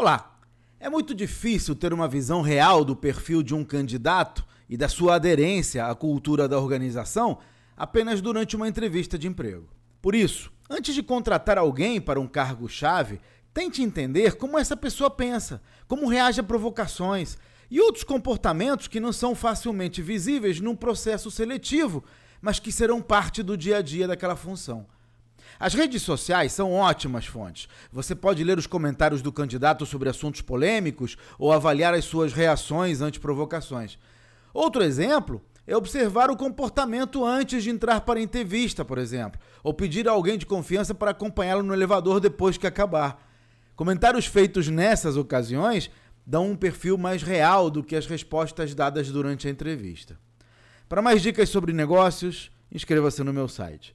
Olá! É muito difícil ter uma visão real do perfil de um candidato e da sua aderência à cultura da organização apenas durante uma entrevista de emprego. Por isso, antes de contratar alguém para um cargo-chave, tente entender como essa pessoa pensa, como reage a provocações e outros comportamentos que não são facilmente visíveis num processo seletivo, mas que serão parte do dia a dia daquela função. As redes sociais são ótimas fontes. Você pode ler os comentários do candidato sobre assuntos polêmicos ou avaliar as suas reações ante provocações. Outro exemplo é observar o comportamento antes de entrar para a entrevista, por exemplo, ou pedir a alguém de confiança para acompanhá-lo no elevador depois que acabar. Comentários feitos nessas ocasiões dão um perfil mais real do que as respostas dadas durante a entrevista. Para mais dicas sobre negócios, inscreva-se no meu site